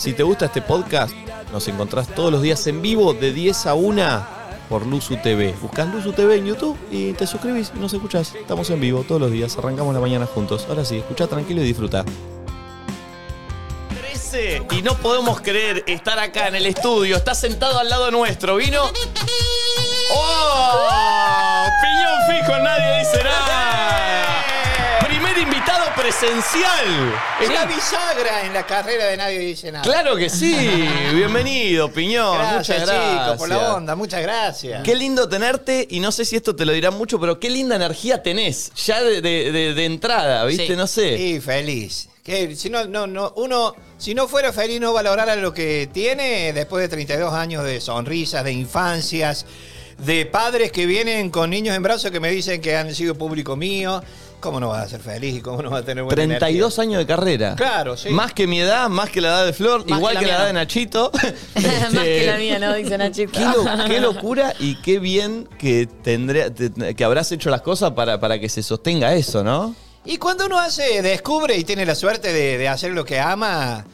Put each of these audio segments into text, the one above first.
Si te gusta este podcast, nos encontrás todos los días en vivo de 10 a 1 por Luzu TV. Buscás Luzu TV en YouTube y te suscribís y nos escuchás. Estamos en vivo todos los días, arrancamos la mañana juntos. Ahora sí, escucha tranquilo y disfruta. 13 y no podemos creer estar acá en el estudio. Está sentado al lado nuestro. Vino. ¡Oh! Piñón fijo, nadie dice nada. Invitado presencial. Es la bisagra en la carrera de Nadie Dice Nada. Claro que sí. Bienvenido, Piñón. Gracias, Muchas gracias. chicos, por la onda. Muchas gracias. Qué lindo tenerte, y no sé si esto te lo dirán mucho, pero qué linda energía tenés, ya de, de- de- de entrada, ¿viste? Sí. No sé. Sí, feliz. Que si no, no, no, uno, si no fuera feliz, no valorara lo que tiene después de 32 años de sonrisas, de infancias, de padres que vienen con niños en brazos que me dicen que han sido público mío. ¿Cómo no vas a ser feliz y cómo no vas a tener buena 32 energía? años de carrera. Claro, sí. Más que mi edad, más que la edad de Flor, Más igual que que la edad de. Nachito. Más que la mía, ¿no? Dice Nachito. Qué, lo- qué locura y qué bien que tendría, te- que habrás hecho las cosas para, para que se sostenga eso, ¿no? Y cuando uno hace, descubre y tiene la suerte de, de hacer lo que ama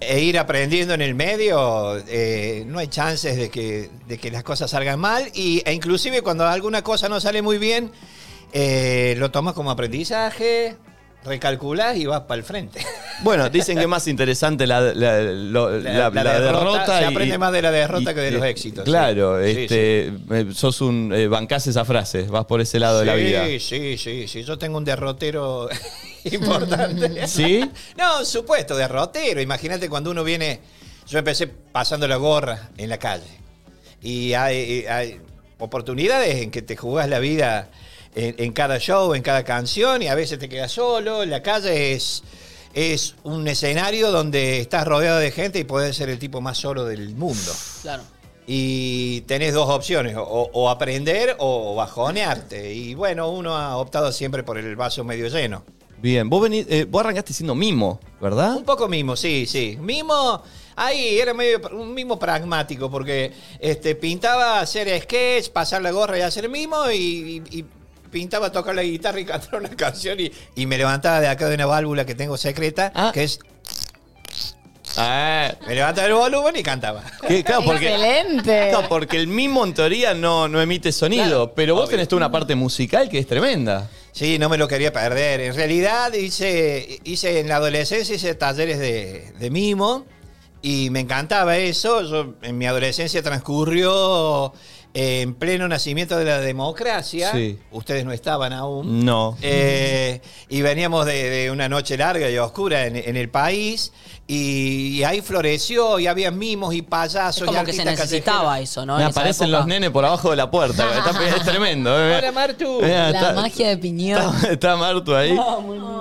e ir aprendiendo en el medio, eh, no hay chances de que, de que las cosas salgan mal. Y, e inclusive cuando alguna cosa no sale muy bien, eh, lo tomas como aprendizaje, recalculas y vas para el frente. Bueno, dicen que es más interesante la, la- lo- la- la derrota. Se y- aprende más de la derrota y- que de los éxitos. Claro, sí. Sí, este, eh, sos un. eh, bancás esa frase, vas por ese lado de la Sí, vida. Sí, sí, sí. Yo tengo un derrotero importante. ¿Sí? No, supuesto, derrotero. Imagínate cuando uno viene. Yo empecé pasando la gorra en la calle. Y hay, hay oportunidades en que te jugás la vida en, en cada show, en cada canción, y a veces te quedas solo. La calle es, es un escenario donde estás rodeado de gente y puedes ser el tipo más solo del mundo. Claro. Y tenés dos opciones, o, o aprender o bajonearte. Y bueno, uno ha optado siempre por el vaso medio lleno. Bien, vos, venís, eh, vos arrancaste siendo mimo, ¿verdad? Un poco mimo, sí, sí. Mimo, ahí era medio un mimo pragmático, porque este, pintaba hacer sketch, pasar la gorra y hacer mimo, y, y- y pintaba tocar la guitarra y cantar una canción, y, y me levantaba de acá de una válvula que tengo secreta, Ah. que es, Ah, me levantaba el volumen y cantaba. que- claro, porque, Excelente. claro, porque el mimo en teoría no, no emite sonido, Claro, pero vos obvio. tenés toda una parte musical que es tremenda. Sí, no me lo quería perder. En realidad hice, hice en la adolescencia hice talleres de, de mimo y me encantaba eso. Yo en mi adolescencia transcurrió eh, en pleno nacimiento de la democracia. Sí. Ustedes no estaban aún. No. Eh, y veníamos de, de una noche larga y oscura en, en el país. Y, ahí floreció y había mimos y payasos. Es y como que se necesitaba callejeros. eso, ¿no? Me aparecen los nenes por abajo de la puerta. Está- es tremendo. eh. Hola, Martu. Mirá, La está- magia de piñón. Está, está Martu ahí.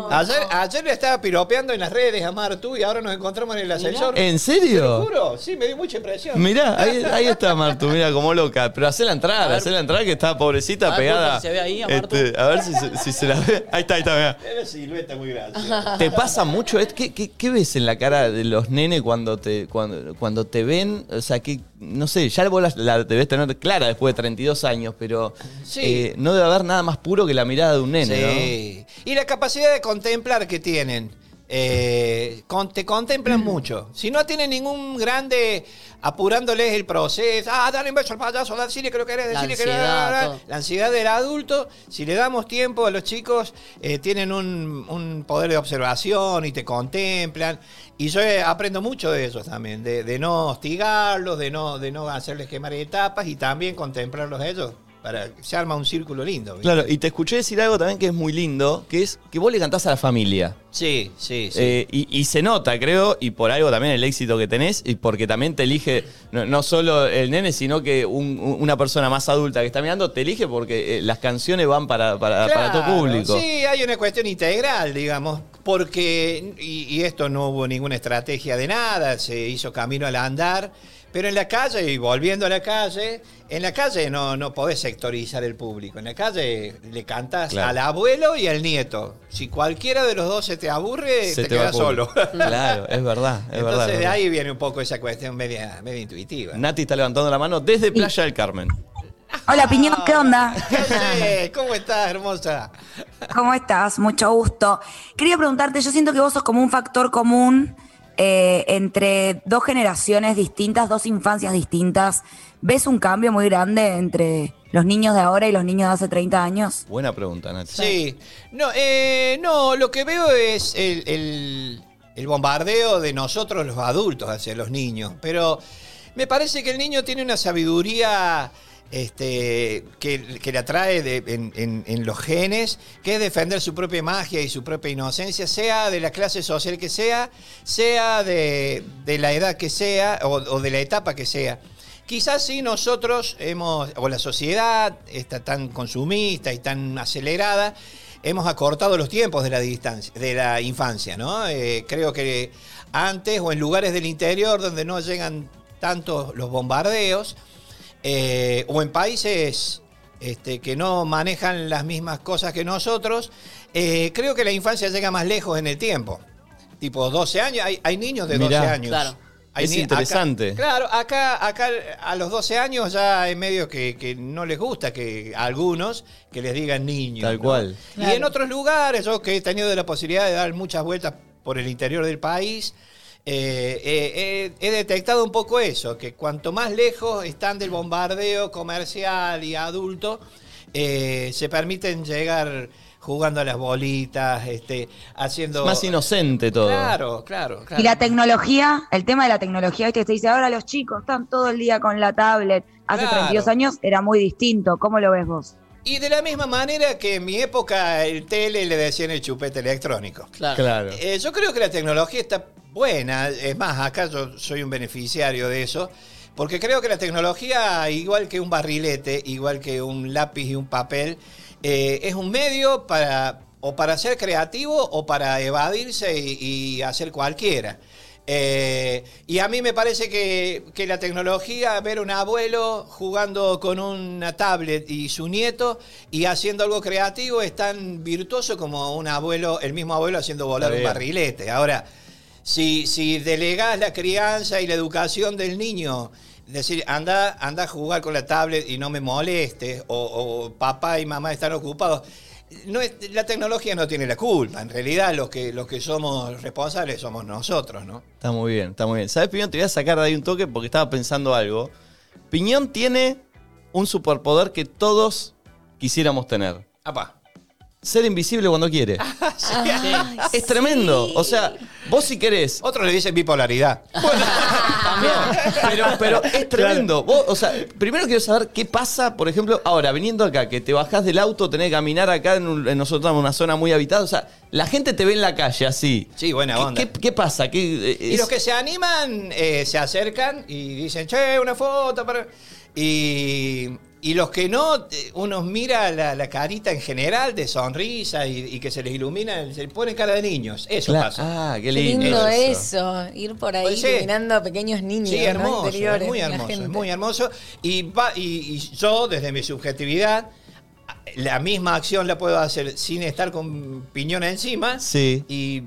Ayer, ayer le estaba piropeando en las redes a Martu y ahora nos encontramos en el ascensor. ¿En ¿Te lo serio? juro? Sí, me dio mucha impresión. Mirá, ahí, ahí está Martu, mira como loca. Pero hacela entrar, ver. hacela entrar que está pobrecita A ver, pegada. Pulpo, si se ve ahí a. Este, a ver si, se- si se la ve. Ahí está, ahí está, mirá. Era silueta muy graciosa. ¿Te pasa mucho? ¿Qué, qué, qué ves en la cara de los nenes cuando te, cuando, cuando te ven? O sea, que, no sé, ya vos la, la debes tener clara después de 32 años, pero Sí. eh, no debe haber nada más puro que la mirada de un nene, Sí. Y la capacidad de contemplar que tienen. Eh, con- te contemplan mucho. Si no tienen ningún grande apurándoles el proceso, ah, dale un beso al payaso, decirle que lo querés, La que ansiedad. La ansiedad del adulto, si le damos tiempo a los chicos, eh, tienen un, un poder de observación y te contemplan. Y yo eh, aprendo mucho de ellos también, de, de no hostigarlos, de no, de no hacerles quemar etapas y también contemplarlos a ellos. Para, se arma un círculo lindo. Claro, y te escuché decir algo también que es muy lindo, que es que vos le cantás a la familia. Sí, sí, sí. Eh, y, y se nota, creo, y por algo también el éxito que tenés, y porque también te elige no, no solo el nene, sino que un- un- una persona más adulta que está mirando te elige porque eh, las canciones van para, para, para Claro, público. Sí, hay una cuestión integral, digamos, porque, y, y esto no hubo ninguna estrategia de nada, se hizo camino al andar, pero en la calle, y volviendo a la calle, en la calle no, no podés sectorizar el público, en la calle le cantas Claro. al abuelo y al nieto. Si cualquiera de los dos se te aburre, Se te, te quedas solo. Claro, es verdad, es Entonces verdad. de verdad. ahí viene un poco esa cuestión media, media intuitiva. Nati está levantando la mano desde Playa del Carmen. Hola, Piñón, ¿qué onda? ¿Cómo estás, hermosa? ¿Cómo estás? Mucho gusto. Quería preguntarte, yo siento que vos sos como un factor común eh, entre dos generaciones distintas, dos infancias distintas, ¿ves un cambio muy grande entre los niños de ahora y los niños de hace 30 años? Buena pregunta, Nati. Sí. No, eh, no, lo que veo es el, el- el bombardeo de nosotros los adultos hacia los niños. Pero me parece que el niño tiene una sabiduría este, que, que le atrae de- en, los genes, que es defender su propia magia y su propia inocencia, sea de la clase social que sea, sea de, la edad que sea o, de la etapa que sea. Quizás sí nosotros hemos, o la sociedad está tan consumista y tan acelerada, hemos acortado los tiempos de la distancia, de la infancia, ¿no? Eh, creo que antes o en lugares del interior donde no llegan tanto los bombardeos, eh, o en países este, que no manejan las mismas cosas que nosotros, eh, creo que la infancia llega más lejos en el tiempo. Tipo 12 años, hay, hay niños de 12 Mirá. años. Claro. Hay Es interesante. acá- claro, acá, acá a los 12 años ya es medio que, que no les gusta que a algunos que les digan niños. Tal ¿no? cual. Y en otros lugares, yo que he tenido la posibilidad de dar muchas vueltas por el interior del país, eh, eh, he- he detectado un poco eso, que cuanto más lejos están del bombardeo comercial y adulto, eh, se permiten llegar jugando a las bolitas, este, haciendo... Más inocente todo. Claro, claro, claro. Y la tecnología, el tema de la tecnología, ¿viste? se dice, ahora los chicos están todo el día con la tablet. Hace Claro. 32 años era muy distinto. ¿Cómo lo ves vos? Y de la misma manera que en mi época el tele le decían el chupete electrónico. Claro. Claro. Eh, yo creo que la tecnología está buena, es más, acá yo soy un beneficiario de eso, porque creo que la tecnología, igual que un barrilete, igual que un lápiz y un papel, eh, es un medio para o para ser creativo o para evadirse y, y hacer cualquiera. Eh, y a mí me parece que, que la tecnología, ver un abuelo jugando con una tablet y su nieto y haciendo algo creativo es tan virtuoso como un abuelo, el mismo abuelo haciendo volar un barrilete. Ahora, si, si delegás la crianza y la educación del niño, decir, anda, anda a jugar con la tablet y no me molestes, o, o papá y mamá están ocupados. No es- la tecnología no tiene la culpa, en realidad los que, los que somos responsables somos nosotros, ¿no? Está muy bien, está muy bien. ¿Sabes, Piñón? Te voy a sacar de ahí un toque porque estaba pensando algo. Piñón tiene un superpoder que todos quisiéramos tener. Apa. Ser invisible cuando quiere. es tremendo. O sea, vos si querés. Otros le dicen bipolaridad. Pero, pero es tremendo. Vos, o sea, primero quiero saber qué pasa, por ejemplo, ahora, viniendo acá, que te bajás del auto, tenés que caminar acá en, un- en nosotros en una zona muy habitada. O sea, la gente te ve en la calle así. Sí, buena ¿Qué- onda. ¿Qué, qué pasa? ¿Qué, eh, Y es- los que se animan eh, se acercan y dicen, che, una foto para... Y, y los que no, eh, uno mira la, la carita en general de sonrisa y, y que se les ilumina, se les pone cara de niños. Eso pasa. Ah, qué Qué lindo. lindo eso. eso. ir por ahí Pues sí. iluminando a pequeños niños. Sí, ¿no? hermoso, es muy hermoso, es muy hermoso. Y, va- y, y yo, desde mi subjetividad, la misma acción la puedo hacer sin estar con piñón encima. Sí. Y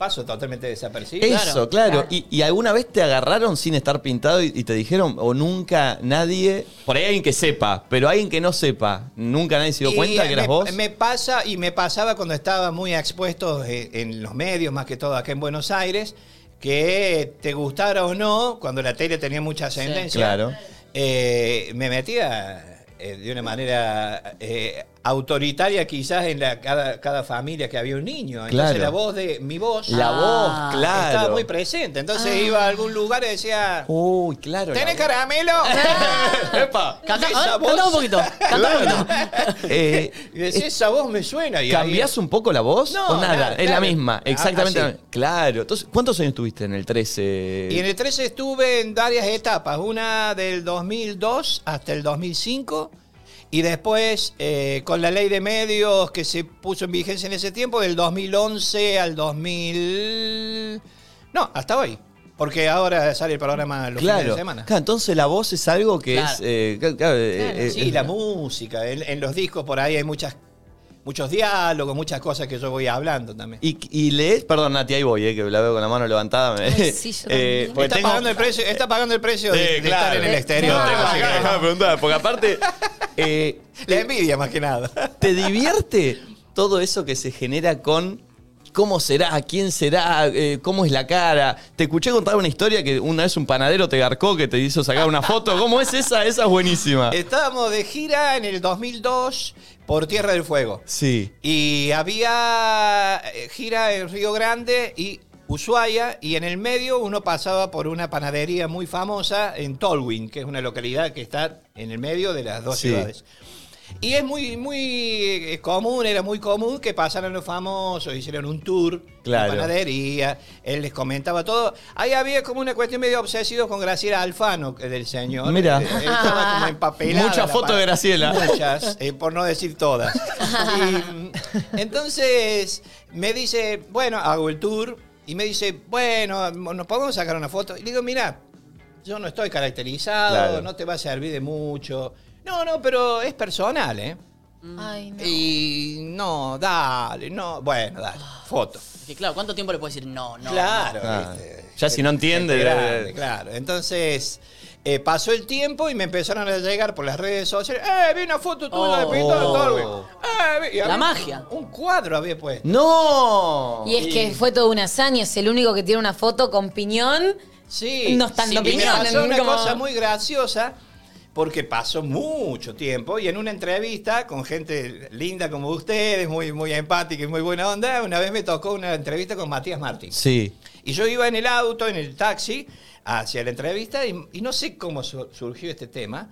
paso totalmente desapercibido. Eso, claro. ¿Y, y alguna vez te agarraron sin estar pintado y, y te dijeron, o nunca nadie, por ahí alguien que sepa, pero alguien que no sepa, nunca nadie se dio Y cuenta que eras me, vos? Me pasa y me pasaba cuando estaba muy expuesto en, en los medios, más que todo acá en Buenos Aires, que te gustara o no, cuando la tele tenía mucha ascendencia, Claro. eh, me metía eh, de una manera eh, autoritaria quizás en la, cada, cada familia que había un niño. Entonces Claro. la voz de mi voz La Ah. voz, claro. estaba muy presente. Entonces iba a algún lugar y decía, Uy, claro. ¿tenés voz. caramelo? ¡Epa! Canta, Esa ah, canta un voz. poquito. Canta un poquito. Eh, Y decía, esa voz me suena. Y ahí- ¿Cambiás un poco la voz? No, ¿O nada? nada, es la claro. misma, Ah, exactamente. Claro. Entonces, ¿cuántos años tuviste en el 13? Y en el 13 estuve en varias etapas, una del 2002 hasta el 2005 y después eh, con la ley de medios que se puso en vigencia en ese tiempo, del 2011 al 2000... No, hasta hoy, porque ahora sale el programa los fines Claro. de semana. Claro, entonces la voz es algo que Claro. es. eh, claro, eh, eh, Sí, la música, en, en los discos por ahí hay muchas, muchos diálogos, muchas cosas que yo voy hablando también. Y, y lees, perdón, Nati, ahí voy, eh, que la veo con la mano levantada. me- Ay, sí, yo porque Está, tengo- pagando el precio, está pagando el precio de, de estar claro. en el exterior. No, Tengo preguntar, porque aparte, eh, La envidia más que nada. ¿te divierte todo eso que se genera con ¿Cómo será? ¿Quién será? Eh, ¿Cómo es la cara? Te escuché contar una historia que una vez un panadero te garcó que te hizo sacar una foto. ¿Cómo es esa? Esa es buenísima. Estábamos de gira en el 2002 por Tierra del Fuego. Sí. Y había eh, gira en Río Grande y Ushuaia, y en el medio uno pasaba por una panadería muy famosa en Tolwyn, que es una localidad que está en el medio de las dos Sí. ciudades. Y es muy, muy eh, común, era muy común que pasaran los famosos, hicieran un tour Claro. de panadería, él les comentaba todo. Ahí había como una cuestión medio obsesivo con Graciela Alfano, que del señor. Mira. Eh, eh, Estaba como empapelada. Muchas la fotos de Graciela. Muchas, eh, por no decir todas. Y, mm, entonces me dice, bueno, hago el tour y me dice, bueno, nos podemos sacar una foto. Y le digo, mira, yo no estoy caracterizado, Claro. no te va a servir de mucho. No, no, pero es personal, ¿eh? Ay, no. Y no, dale, no. Bueno, dale, foto. Que claro, ¿cuánto tiempo le puedes decir no, no? claro. Ah, ¿viste? ya si no entiende, grande, claro. Entonces, eh, pasó el tiempo y me empezaron a llegar por las redes sociales. ¡Eh, vi una foto tuya de Oh. Pintor de Tolwyn! Eh, vi-". Y La había magia. Un cuadro había puesto. ¡No! Y es que fue toda una hazaña, es el único que tiene una foto con piñón. Sí. No están sí, de y me pasó una como- cosa muy graciosa porque pasó mucho tiempo y en una entrevista con gente linda como ustedes, muy, muy empática y muy buena onda, una vez me tocó una entrevista con Matías Martín. Sí. Y yo iba en el auto, en el taxi, hacia la entrevista y, y no sé cómo su- surgió este tema.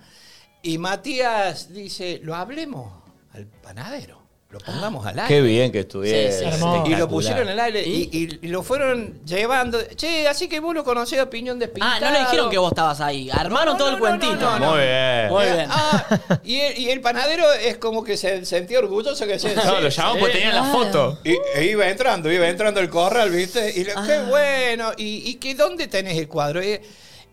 Y Matías dice, lo hablemos al panadero, lo pongamos al aire. Qué bien que estuviera. Sí, sí. Y lo pusieron al aire ¿Y? y, y- y lo fueron llevando. Che, así que vos lo conocés a opinión de Ah, no le dijeron que vos estabas ahí. Armaron No, todo no, el no, cuentito. no, no, Muy bien. Muy bien. Ah, y el, y el panadero es como que se sentía orgulloso que se. No, lo llamamos porque tenían la foto. Y, e iba entrando, iba entrando el corral, ¿viste? Y le- qué bueno. ¿Y, y que dónde tenés el cuadro? Y,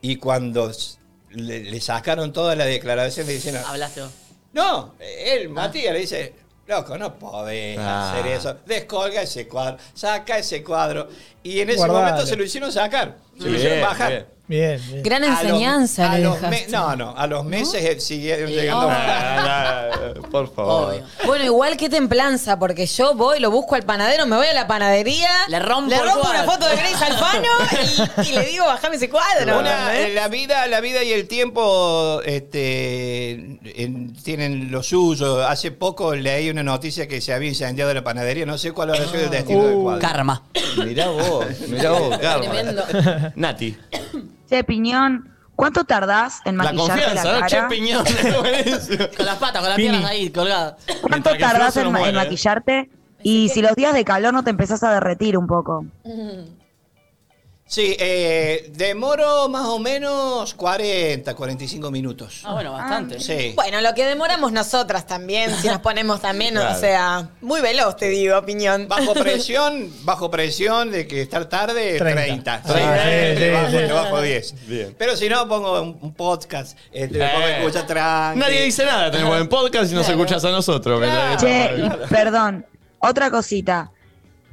y cuando s- le, le sacaron toda la declaración, le dicen, Hablaste vos. no, él, Matías, le dice, loco, no podés Ah. hacer eso. Descolga ese cuadro, saca ese cuadro. Y en ese Guardale. momento se lo hicieron sacar. Se lo hicieron bajar. bien. Bien, bien. Gran A los- enseñanza a le los no, no, a los meses eh, siguieron llegando. No, por favor. Obvio. Bueno, igual que templanza, porque yo voy, lo busco al panadero, me voy a la panadería. Le rompo le el rompo una foto de Grace Alfano y, y le digo, bajame ese cuadro. Eh, la vida, la vida y el tiempo este, en- tienen lo suyo. Hace poco leí una noticia que se había incendiado la panadería. No sé cuál habrá sido el destino del cuadro. Karma. Mirá vos, mirá vos, Carmen. Tremendo. Nati. Che, Piñón, ¿cuánto tardás en La maquillarte la, confianza, ¿no? Che, cara? piñón. Buenísimo. Con las patas, con las piernas ahí colgadas. ¿Cuánto Mientras que tardás Flor se en, nos en muere, ¿eh? maquillarte? Y si los días de calor no te empezás a derretir un poco. Sí, eh, demoro más o menos 40, 45 minutos. Ah, bueno, bastante. Sí. Bueno, lo que demoramos nosotras también, si nos ponemos también, Claro. o sea, muy veloz te digo, opinión. Bajo presión, bajo presión de que estar tarde, 30. 30. Ah, sí, sí, bajo, sí. te bajo 10. Bien. Pero si no, pongo un, un podcast, este, me Eh. escuchar tranqui. Nadie dice nada, tenemos en podcast y nos escuchas a nosotros. ¿verdad? Che, perdón, otra cosita.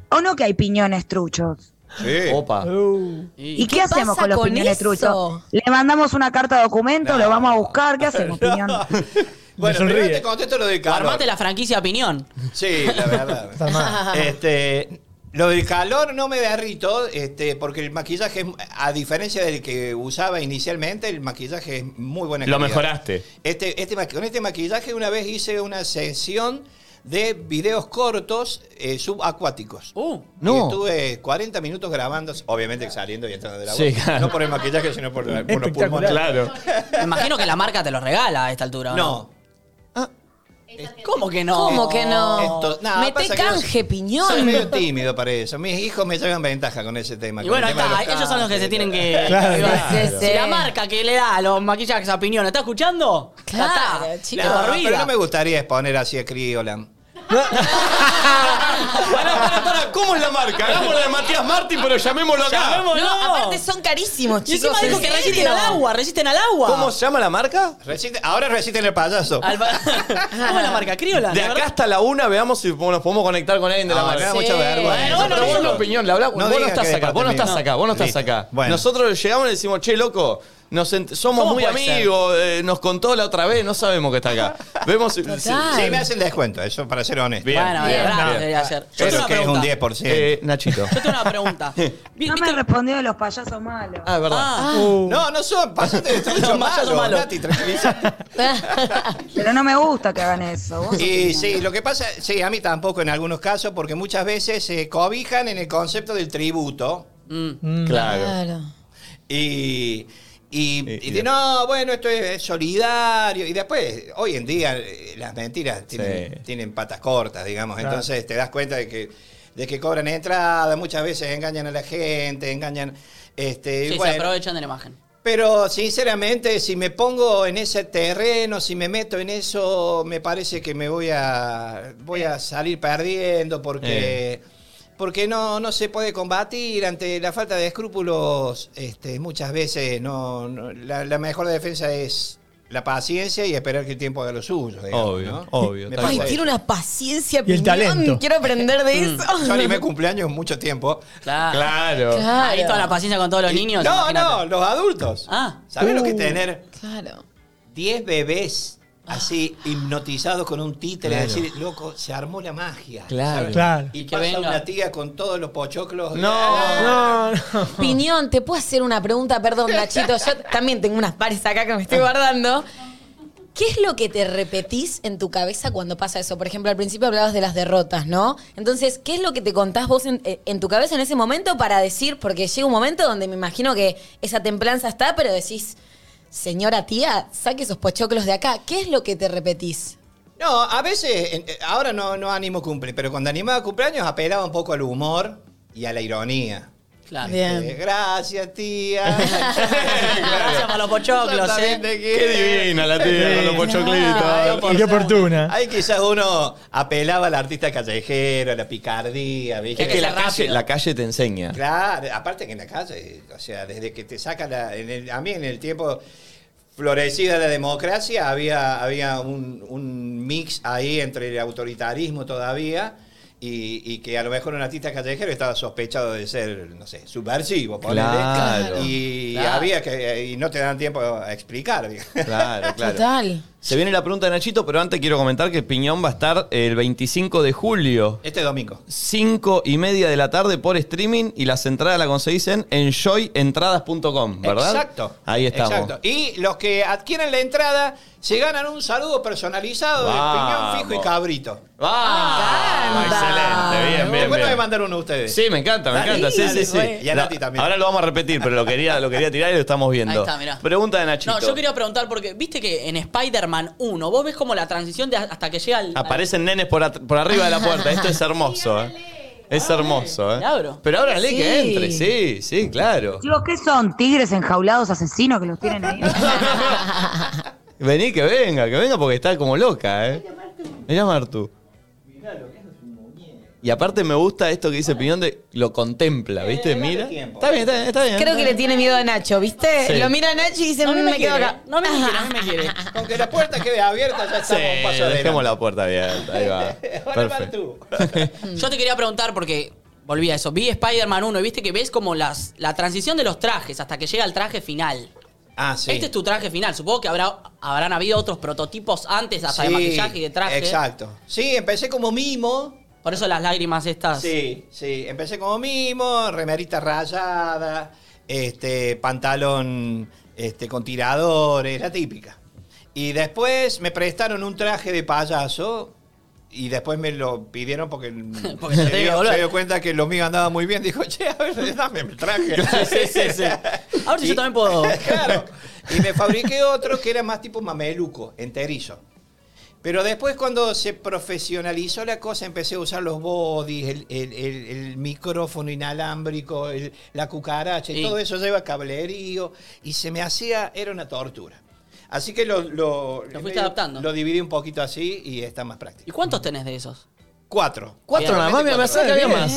¿O no que hay piñones truchos? Sí. Opa. Uh, ¿Y, qué, qué hacemos con los con piñones truchos? ¿Le mandamos una carta de documento? ¿Lo vamos a buscar? ¿Qué hacemos, piñón? Bueno, sonríe. primero te contesto lo del calor. Armate la franquicia Opinión. Sí, la verdad. está mal. este, lo del calor no me derrito, este, porque el maquillaje, es- a diferencia del que usaba inicialmente, el maquillaje es muy buena Lo mejoraste. Este, este, con este maquillaje una vez hice una sesión de videos cortos eh, subacuáticos. Uh. No. Y estuve 40 minutos grabando, obviamente saliendo y entrando del agua. Sí, claro. No por el maquillaje, sino por, por los pulmones. Claro. Me imagino que la marca te lo regala a esta altura. ¿o No. ¿Cómo que no? ¿Cómo que no? Esto- no, Mete canje, piñón. Soy medio tímido para eso. Mis hijos me llevan ventaja con ese tema. Y bueno, el ahí tema de está. los Ellos son los que se tienen que. Claro, claro. Si la marca que le da a los maquillajes a Opinión está escuchando, Claro, está. De por No, pero no me gustaría exponer así a Criolan. Pará, pará, pará. ¿Cómo es la marca? Hagámosla de Matías Martín, pero llamémoslo acá. Llamémoslo. No, aparte son carísimos, Y chicos. encima dijo ¿en que serio? resisten al agua, resisten al agua. ¿Cómo se llama la marca? Resiste- ahora resisten el payaso. Alba- ¿Cómo es la marca? Criola. De ¿la acá verdad? hasta la una, veamos si nos podemos conectar con alguien de la me marca. da mucha vergüenza. Bueno, No, pero vos la opinión, la. No vos no digas estás acá, vos no estás acá, vos no estás Listo. acá. Bueno. Nosotros llegamos y decimos, che, loco, nos ent- somos ¿Cómo muy puede ser? amigos, eh, nos contó la otra vez, no sabemos que está acá. Vemos Total. Sí, me hacen descuento, eso para ser honesto. Bien, Bueno, bien, bien. debería ser. Yo tengo una que es un pregunta. 10%. Eh, Nachito. Yo tengo una pregunta. Vi- No ¿viste- me respondió de los payasos malos. Ah, es verdad. Ah. No, no son, pasate de Los payasos malo, malos. Nati, tranquilízate. Pero no me gusta que hagan eso. Vos Y sí, lo que pasa, sí, a mí tampoco en algunos casos, porque muchas veces se cobijan en el concepto del tributo Mm. Claro. Claro. y, y, Y- de- no, bueno, esto es solidario. Y después, hoy en día, eh, las mentiras tienen, Sí. tienen patas cortas, digamos. Claro. Entonces te das cuenta de que, de que cobran entrada, muchas veces engañan a la gente, engañan. Este, y Sí, se bueno, aprovechan de la imagen. Pero sinceramente, si me pongo en ese terreno, si me meto en eso, me parece que me voy a voy a salir perdiendo porque porque no, no se puede combatir ante la falta de escrúpulos. Este, muchas veces no, no- la, la mejor defensa es la paciencia y esperar que el tiempo haga lo suyo. digamos, Obvio, ¿no? obvio, Ay, eso. una paciencia, Y el talento. Quiero aprender de eso. Yo animé cumpleaños mucho tiempo. Claro. Claro. Claro. Ahí toda la paciencia con todos los niños. No, imagínate. no, los adultos. Ah. ¿Sabes lo que es Uh. tener Claro. 10 bebés así hipnotizados con un títere, Claro. decir, loco, se armó la magia. Claro. Claro. Y que pasa venga. una tía con todos los pochoclos. No. Ah, No, no. Piñón, ¿te puedo hacer una pregunta? Perdón, Nachito. Yo también tengo unas pares acá que me estoy guardando. ¿Qué es lo que te repetís en tu cabeza cuando pasa eso? Por ejemplo, al principio hablabas de las derrotas, ¿no? Entonces, ¿qué es lo que te contás vos en, eh, en tu cabeza en ese momento para decir? Porque llega un momento donde me imagino que esa templanza está, pero decís, señora tía, saque esos pochoclos de acá. ¿Qué es lo que te repetís? No, a veces, eh, ahora no, no animo cumple, pero cuando animaba cumpleaños apelaba un poco al humor y a la ironía. Claro. Bien. Eh, gracias, tía. Gracias por los pochoclos, ¿eh? Qué divina la tía con los pochoclitos. Y qué oportuna. Ahí quizás uno apelaba al artista callejero, a la picardía, ¿viste? Es que la calle, la calle te enseña. Claro, aparte que en la calle, o sea, desde que te saca la. en el- a mí en el tiempo florecida la democracia había, había un, un mix ahí entre el autoritarismo todavía. Y, y que a lo mejor un artista callejero estaba sospechado de ser, no sé, subversivo. Claro. Y Claro. había que. Y no te dan tiempo a explicar. Claro, claro. Total. Se viene la pregunta de Nachito, pero antes quiero comentar que Piñón va a estar el 25 de julio. Este domingo. 5 y media de la tarde por streaming y las entradas las conseguís en enjoyentradas.com, ¿verdad? Exacto. Ahí estamos. Exacto. Y los que adquieren la entrada se ganan un saludo personalizado de piñón fijo y cabrito. ¡Vamos! encanta. Bien, me mandar uno a ustedes. Sí, me encanta, me Dale, encanta. Sí, dale, sí, sí. güey. Y a No, Nati también. Ahora lo vamos a repetir, pero lo quería, lo quería tirar y lo estamos viendo. Ahí está, mirá. Pregunta de Nachito. No, yo quería preguntar porque viste que en Spider-Man 1, vos ves como la transición de hasta que llega al. al- Aparecen nenes por, at- por arriba de la puerta. Esto es hermoso, ¿eh? Es hermoso, ¿eh? le abro. Pero ahora le que Sí. entre, sí, sí, claro. Chicos, ¿qué son? ¿Tigres enjaulados asesinos que los tienen ahí? Vení, que venga, que venga porque está como loca, ¿eh? Mirá Martu. Y aparte me gusta esto que dice Piñón de lo contempla, ¿viste? dale Mira. Está bien, está bien, está bien. Creo que le tiene miedo a Nacho, ¿viste? Sí. Lo mira a Nacho y dice, No, "Mm, me, me quedo acá. No, me quiere, mí me quiere. Con que la puerta quede abierta ya Sí, estamos un paso adelante. dejemos la puerta abierta, ahí va. Perfecto. tú. Yo te quería preguntar porque volví a eso. Vi Spider-Man 1 y viste que ves como las, la transición de los trajes hasta que llega el traje final. Ah, sí. Este es tu traje final. Supongo que habrá, habrán habido otros prototipos antes, hasta de Sí, maquillaje y de traje. Exacto. Sí, empecé como mimo. Por eso las lágrimas estas. Sí, sí. Empecé como mimo, remerita rayada, este, pantalón este, con tiradores, la típica. Y después me prestaron un traje de payaso y después me lo pidieron porque, Porque se dio, volver. se dio cuenta que lo mío andaba muy bien. Dijo, che, a ver, dame el traje. Sí, sí, sí. Ahora sí Y- yo también puedo. claro. Y me fabriqué otro que era más tipo mameluco, enterizo. Pero después cuando se profesionalizó la cosa, empecé a usar los bodies, el, el- el- el micrófono inalámbrico, el- la cucaracha, y Sí. todo eso lleva cablerío, y se me hacía, era una tortura. Así que lo, lo, Lo fuiste adaptando. Lo dividí un poquito así y está más ¿Y práctico. cuántos tenés de esos? Cuatro. Cuatro nada más, me que había Bien. más.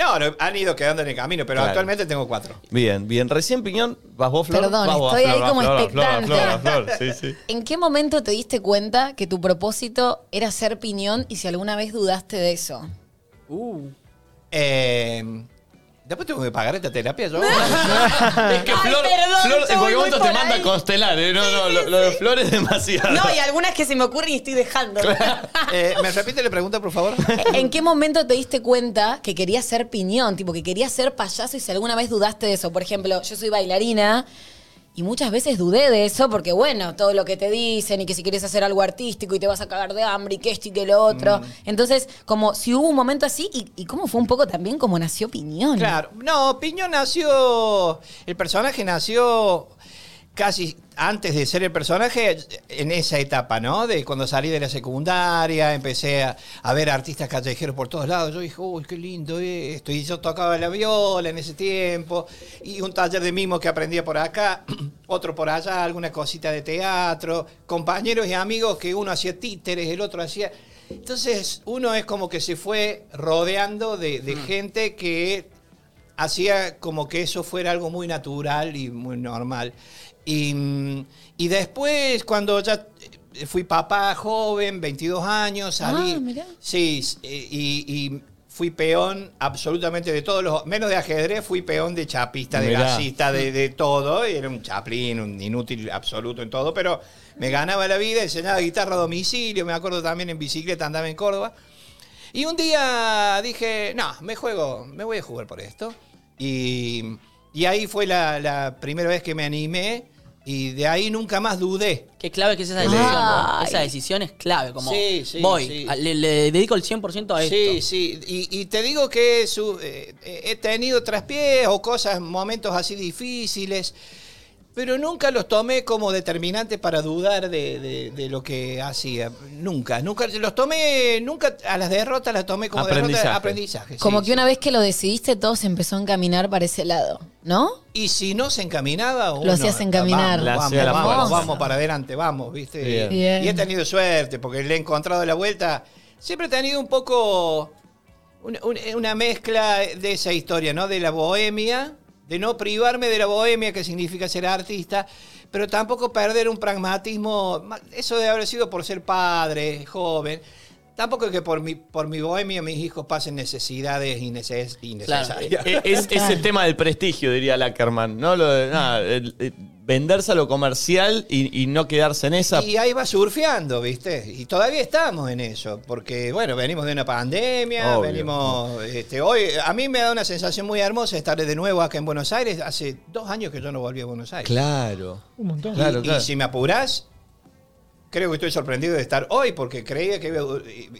No, no, han ido quedando en el camino, pero Claro. actualmente tengo cuatro. Bien, bien. Recién Piñón, vas vos, Flor. Perdón, Vas vos, estoy ahí vas, como vas, expectante. Flor, vas, Flor, vas, Flor. Sí, sí. ¿En qué momento te diste cuenta que tu propósito era ser piñón y si alguna vez dudaste de eso? Eh, después tengo que pagar esta terapia yo. Es que Flor, perdón, Flor yo en voy cualquier muy momento te por manda ahí. constelar. ¿eh? No, no, lo, lo de Flor es demasiado. No, y algunas que se me ocurren y estoy dejando. Eh, ¿Me repite la pregunta, por favor? ¿En qué momento te diste cuenta que querías ser piñón? Tipo, que querías ser payaso y si alguna vez dudaste de eso. Por ejemplo, yo soy bailarina y muchas veces dudé de eso porque, bueno, todo lo que te dicen y que si quieres hacer algo artístico y te vas a cagar de hambre y que esto y que lo otro. Mm. Entonces, como si hubo un momento así y, y cómo fue un poco también como nació piñón. Claro, no, Piñón nació, el personaje nació casi antes de ser el personaje en esa etapa, ¿no? De cuando salí de la secundaria, empecé a, a ver artistas callejeros por todos lados. Yo dije, uy, qué lindo esto. Y yo tocaba la viola en ese tiempo. Y un taller de mimo que aprendía por acá, otro por allá, alguna cosita de teatro. Compañeros y amigos que uno hacía títeres, el otro hacía... Entonces uno es como que se fue rodeando de, de gente que hacía como que eso fuera algo muy natural y muy normal. Y, y después, cuando ya eh, fui papá joven, 22 años, salí. Ah, mirá. Sí, eh, y, y fui peón absolutamente de todos los. Menos de ajedrez, fui peón de chapista, de Mirá. gasista, de, de todo. Y era un chaplín, un inútil absoluto en todo, pero me ganaba la vida, enseñaba guitarra a domicilio, me acuerdo también en bicicleta, andaba en Córdoba. Y un día dije, no, me juego, me voy a jugar por esto. Y, y ahí fue la, la primera vez que me animé y de ahí nunca más dudé. Qué clave que es esa decisión. ¿no? Esa decisión es clave. Como Sí, sí, voy, sí. a- le, le dedico el 100% a esto. Sí, sí, y, y te digo que su- eh, eh, he tenido traspiés o cosas, momentos así difíciles, pero nunca los tomé como determinantes para dudar de, de- de lo que hacía. Nunca, nunca los tomé, nunca a las derrotas las tomé como Aprendizaje. derrotas, aprendizaje. sí, Como que sí. una vez que lo decidiste, todo se empezó a encaminar para ese lado, ¿no? Y si no se encaminaba, uno, hacías encaminar. Vamos, vamos, vamos, vamos para adelante, vamos, ¿viste? Bien. Bien. Y he tenido suerte porque le he encontrado la vuelta. Siempre he tenido un poco una mezcla de esa historia, ¿no? De la bohemia, de no privarme de la bohemia, que significa ser artista, pero tampoco perder un pragmatismo. Eso de haber sido por ser padre, joven. Tampoco es que por mi, por mi bohemia mis hijos pasen necesidades inneces- innecesarias. Eh, Es, es el tema del prestigio, diría Lackerman, ¿no? Lo de, nada, el- el venderse a lo comercial y, y no quedarse en esa. Y ahí va surfeando, ¿viste? Y todavía estamos en eso, porque, bueno, venimos de una pandemia, Obvio. venimos, este, hoy, a mí me da una sensación muy hermosa estar de nuevo acá en Buenos Aires. Hace dos años que yo no volví a Buenos Aires. Claro. Un montón. Claro, y, claro. y si me apurás, creo que estoy sorprendido de estar hoy, porque creía que iba,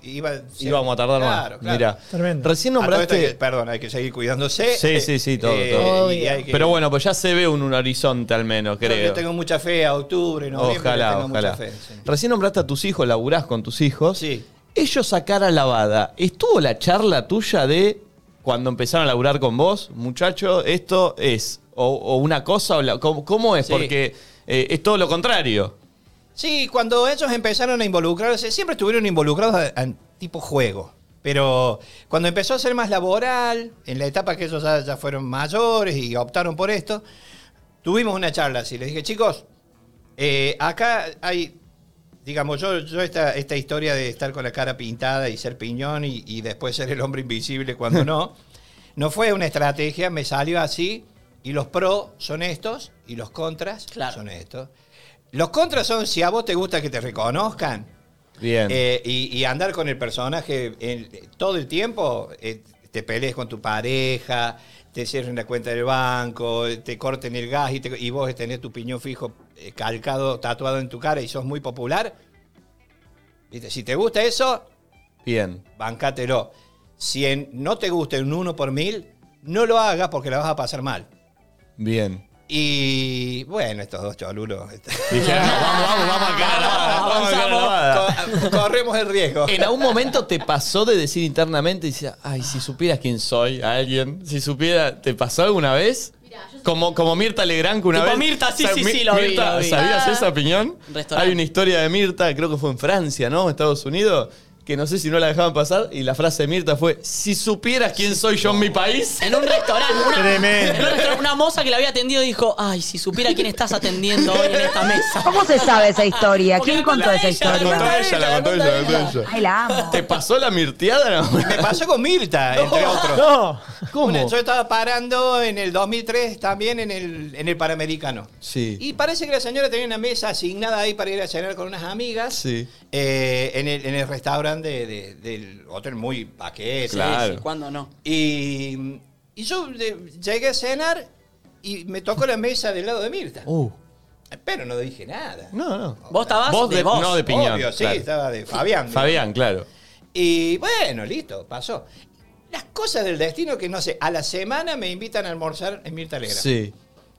iba a ser- Íbamos a tardar Claro, más. claro. Mira, Tremendo. recién A todo esto hay nombraste. que- perdón, hay que seguir cuidándose. Sí, sí, sí, todo, todo. y hay que- Pero bueno, pues ya se ve un, un horizonte al menos, yo creo. le tengo mucha fe a octubre, noviembre, le Ojalá, tengo ojalá. mucha fe. sí. Recién nombraste a tus hijos, laburás con tus hijos. Sí. Ellos a cara lavada. ¿Estuvo la charla tuya de cuando empezaron a laburar con vos, muchacho? ¿Esto es o, o una cosa o la- ¿cómo, cómo es? Sí. Porque eh, es todo lo contrario. Sí, cuando ellos empezaron a involucrarse, siempre estuvieron involucrados a tipo juego. Pero cuando empezó a ser más laboral, en la etapa que ellos ya, ya fueron mayores y optaron por esto, tuvimos una charla así. Les dije, chicos, eh, acá hay, digamos, yo, yo esta, esta historia de estar con la cara pintada y ser piñón y, y después ser el hombre invisible cuando no, no fue una estrategia, me salió así. Y los pros son estos y los contras Claro. son estos. Los contras son si a vos te gusta que te reconozcan Bien. eh, y, y andar con el personaje en- todo el tiempo, eh, te pelees con tu pareja, te cierren la cuenta del banco, te corten el gas y, te- y vos tenés tu piñón fijo eh, calcado, tatuado en tu cara y sos muy popular. ¿Viste? Si te gusta eso, Bien. bancátelo. Si en- no te gusta un uno por mil, no lo hagas porque la vas a pasar mal. Bien. Y bueno, estos dos cholulos. este, Dijeron, no, vamos, vamos, vamos a cara lavada, vamos a cara lavada. co- corremos el riesgo. ¿En algún momento te pasó de decir internamente, dice, ay, si supieras quién soy, a alguien, si supiera, ¿te pasó alguna vez? Como, como Mirta Legrand que una Tipo vez. Mirta, sí, sí, sí, lo vi, Mirta, lo vi. ¿Sabías Ah. esa opinión? Restaurante. Hay una historia de Mirta, creo que fue en Francia, ¿no? Estados Unidos, que no sé si no la dejaban pasar y la frase de Mirta fue, si supieras quién soy yo en mi país. En un restaurante, una, Tremendo. en un restaurante, una moza que la había atendido dijo, ay, si supiera quién estás atendiendo hoy en esta mesa. ¿Cómo se sabe esa historia? Porque ¿Quién la contó esa ella, la La contó historia? ella, la contó ella, la contó ella. Ay, la amo. ¿Te pasó la mirteada? No? Me pasó con Mirta, entre otros. No. Yo estaba parando en el 2003 también en el, en el Panamericano. Sí. Y parece que la señora tenía una mesa asignada ahí para ir a cenar con unas amigas. Sí. eh, en, el, en el restaurante de- de- del hotel muy paquete. Claro. Sí, sí, ¿Cuándo no? Y, y yo de- llegué a cenar y me tocó la mesa del lado de Mirta. Uh, Pero no dije nada. no, no. Vos estabas Vos de, de, vos. no de piñón. Obvio, sí, claro. estaba de Fabián. Fabián, claro. Y bueno, listo, pasó. Las cosas del destino que no sé, a la semana me invitan a almorzar en Mirta Alegra. Sí.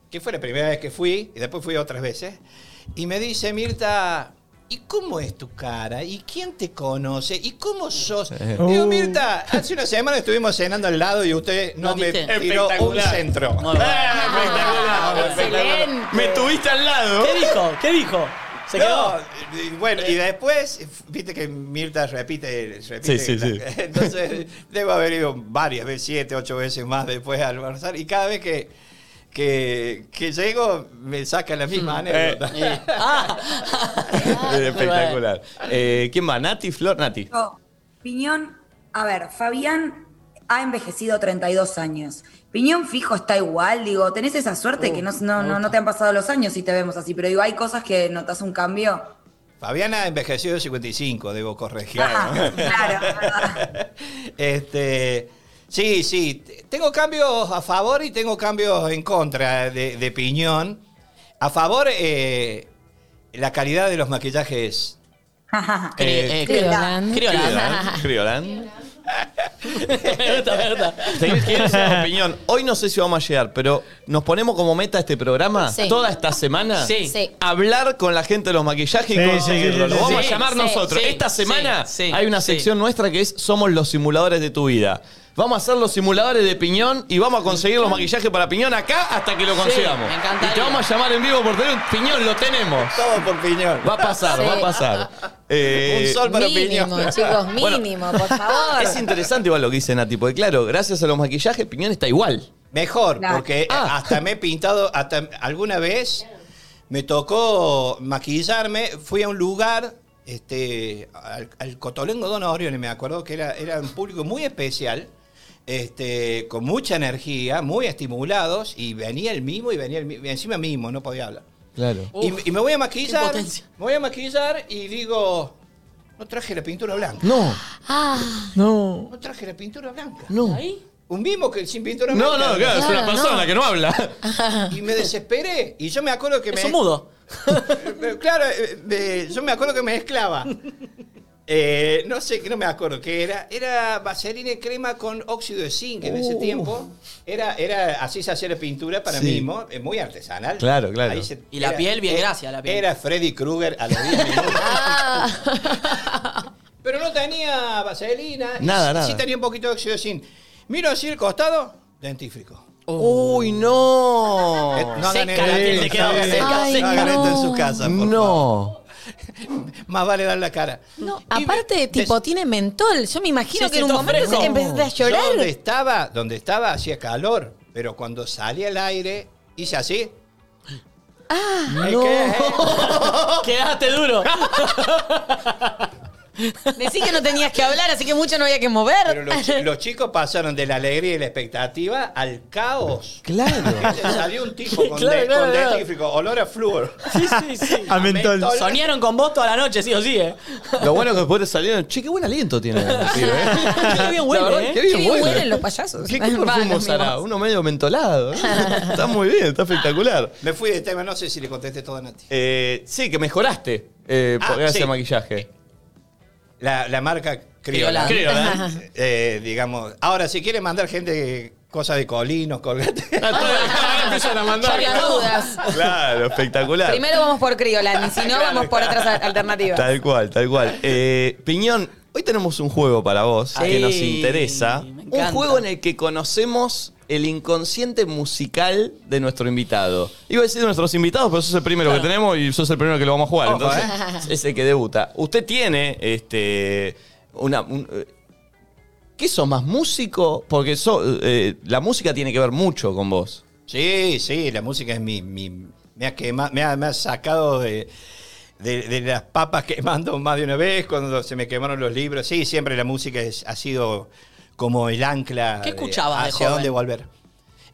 Que fue la primera vez que fui, y después fui otras veces. Y me dice Mirta, ¿y cómo es tu cara? ¿Y quién te conoce? ¿Y cómo sos? Digo, Mirta, hace una semana estuvimos cenando al lado y usted no ¿No me tiró un Espectacular. centro. Muy espectacular, Excelente. Me tuviste al lado. ¿Qué dijo? ¿Qué dijo? ¿Se No, quedó? y bueno, y después, viste que Mirta repite, repite Sí, sí, sí. Entonces, debo haber ido varias veces, siete, ocho veces más después a almorzar. Y cada vez que, que, que llego, me saca la misma anécdota. Eh, ah. Espectacular. Eh, ¿Quién va? ¿Nati, Flor? Nati. Yo, Piñón, a ver, Fabián ha envejecido 32 años. Piñón fijo está igual, digo, tenés esa suerte que no, no, no, no te han pasado los años si te vemos así, pero digo, hay cosas que notas un cambio. Fabiana envejeció de 55, debo corregir. Ah, claro, verdad. este, sí, sí. Tengo cambios a favor y tengo cambios en contra de, de Piñón. A favor, eh, la calidad de los maquillajes. Eh, eh, Criolan. Criolan. Criolan. Me gusta, me gusta. ¿Quién quién es la opinión? Hoy no sé si vamos a llegar, pero nos ponemos como meta este programa Sí. toda esta semana. Sí. Sí. Hablar con la gente de los maquillajes y Sí, conseguirlo. sí, sí, Lo vamos sí. a llamar Sí, nosotros. sí, esta semana sí, sí, hay una sí. sección nuestra que es Somos los simuladores de tu vida. Vamos a hacer los simuladores de piñón y vamos a conseguir los maquillajes para piñón acá hasta que lo consigamos. me encantaría. y te vamos a llamar en vivo por teléfono. Piñón, lo tenemos. Todo por Piñón. Va a pasar, Sí. va a pasar. Eh, Un sol para Mínimo, Piñón. chicos, Bueno, mínimo, por favor. Es interesante igual lo que dice Nati, porque claro, gracias a los maquillajes, Piñón está igual. Mejor, Claro. porque Ah. hasta me he pintado, hasta alguna vez me tocó maquillarme, fui a un lugar, este, al, al Cotolengo Don Orione, me acuerdo que era, era un público muy especial, este, con mucha energía, muy estimulados, y venía el mismo y venía el mismo, encima mismo, no podía hablar. Claro. Y, Uf, y me voy a maquillar, me voy a maquillar y digo, no traje la pintura blanca, No, Ah, no, no traje la pintura blanca. no. ¿Ahí? Un mismo que sin pintura No, blanca. no, claro, es una Claro, persona no. que no habla. Y me desesperé. Y yo me acuerdo que me. Es un mudo. Claro, eh, yo me acuerdo que me mezclaba. Eh, no sé, no me acuerdo qué era. Era vaselina y crema con óxido de zinc en ese tiempo. Era, era así se hacía la pintura para Sí. mí mismo, eh, muy artesanal. Claro, claro. Y la piel, bien, gracias, la piel. Era Freddy Krueger a los 10 minutos. Pero no tenía vaselina. y Nada, sí- nada. Sí tenía un poquito de óxido de zinc. Miro así el costado, dentífrico. Uy, no. Eh, no hagan Seca la piel, te seca, No esto en no. su casa, por favor. No. Más vale dar la cara. no, Y aparte, me- tipo, des- tiene mentol. Yo me imagino Sí, que en un momento fresco. empezaste a llorar. donde estaba, donde estaba hacía calor, pero cuando salí al aire hice así. Ah, ¿Eh, qué, eh? Quedaste duro. decí que no tenías que hablar, así que mucho no había que mover. Pero los, chi- los chicos pasaron de la alegría y la expectativa al caos. Claro. Salió un tipo con, Claro, de- claro, con claro. dentífrico, olor a flúor. Sí, sí, sí. A mentol. mentol. Soñaron con vos toda la noche, sí o sí, ¿eh? Lo bueno es que después te salieron. Che, qué buen aliento tiene pibe, ¿eh? Qué bien huele, La verdad, ¿eh? Qué bien Qué bien huele. huelen los payasos. ¿Qué, qué Va, perfume los usará? mismos. Uno medio mentolado. ¿eh? está muy bien, está espectacular. Me fui de tema, no sé si le contesté todo a Nati. Eh, sí, que mejoraste eh, Ah, por gracias sí. al maquillaje. La, la marca Criolan. Criolan. Eh, digamos, ahora si quieren mandar gente cosas de colinos, colgate. Ah, empiezan a Ya había dudas. Claro, espectacular. Primero vamos por Criolan y si no, vamos por otras alternativas. Tal cual, tal cual. Eh, Piñón, hoy tenemos un juego para vos que nos interesa. Un juego en el que conocemos el inconsciente musical de nuestro invitado. Iba a decir de nuestros invitados, pero sos el primero que tenemos y sos el primero que lo vamos a jugar. Ojo, entonces, es el que debuta. Usted tiene este. una... un, eh, ¿Qué sos más músico? Porque so- eh, la música tiene que ver mucho con vos. Sí, sí, la música es mi. mi- me, ha quema- me, ha, me ha sacado de, de- de las papas quemando más de una vez cuando se me quemaron los libros. Sí, siempre la música es- ha sido como el ancla. ¿Qué de escuchabas de hacia joven? dónde volver.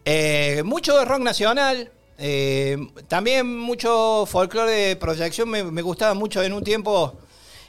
Eh, mucho rock nacional. eh, también mucho folclore de proyección. Me, me gustaba mucho en un tiempo.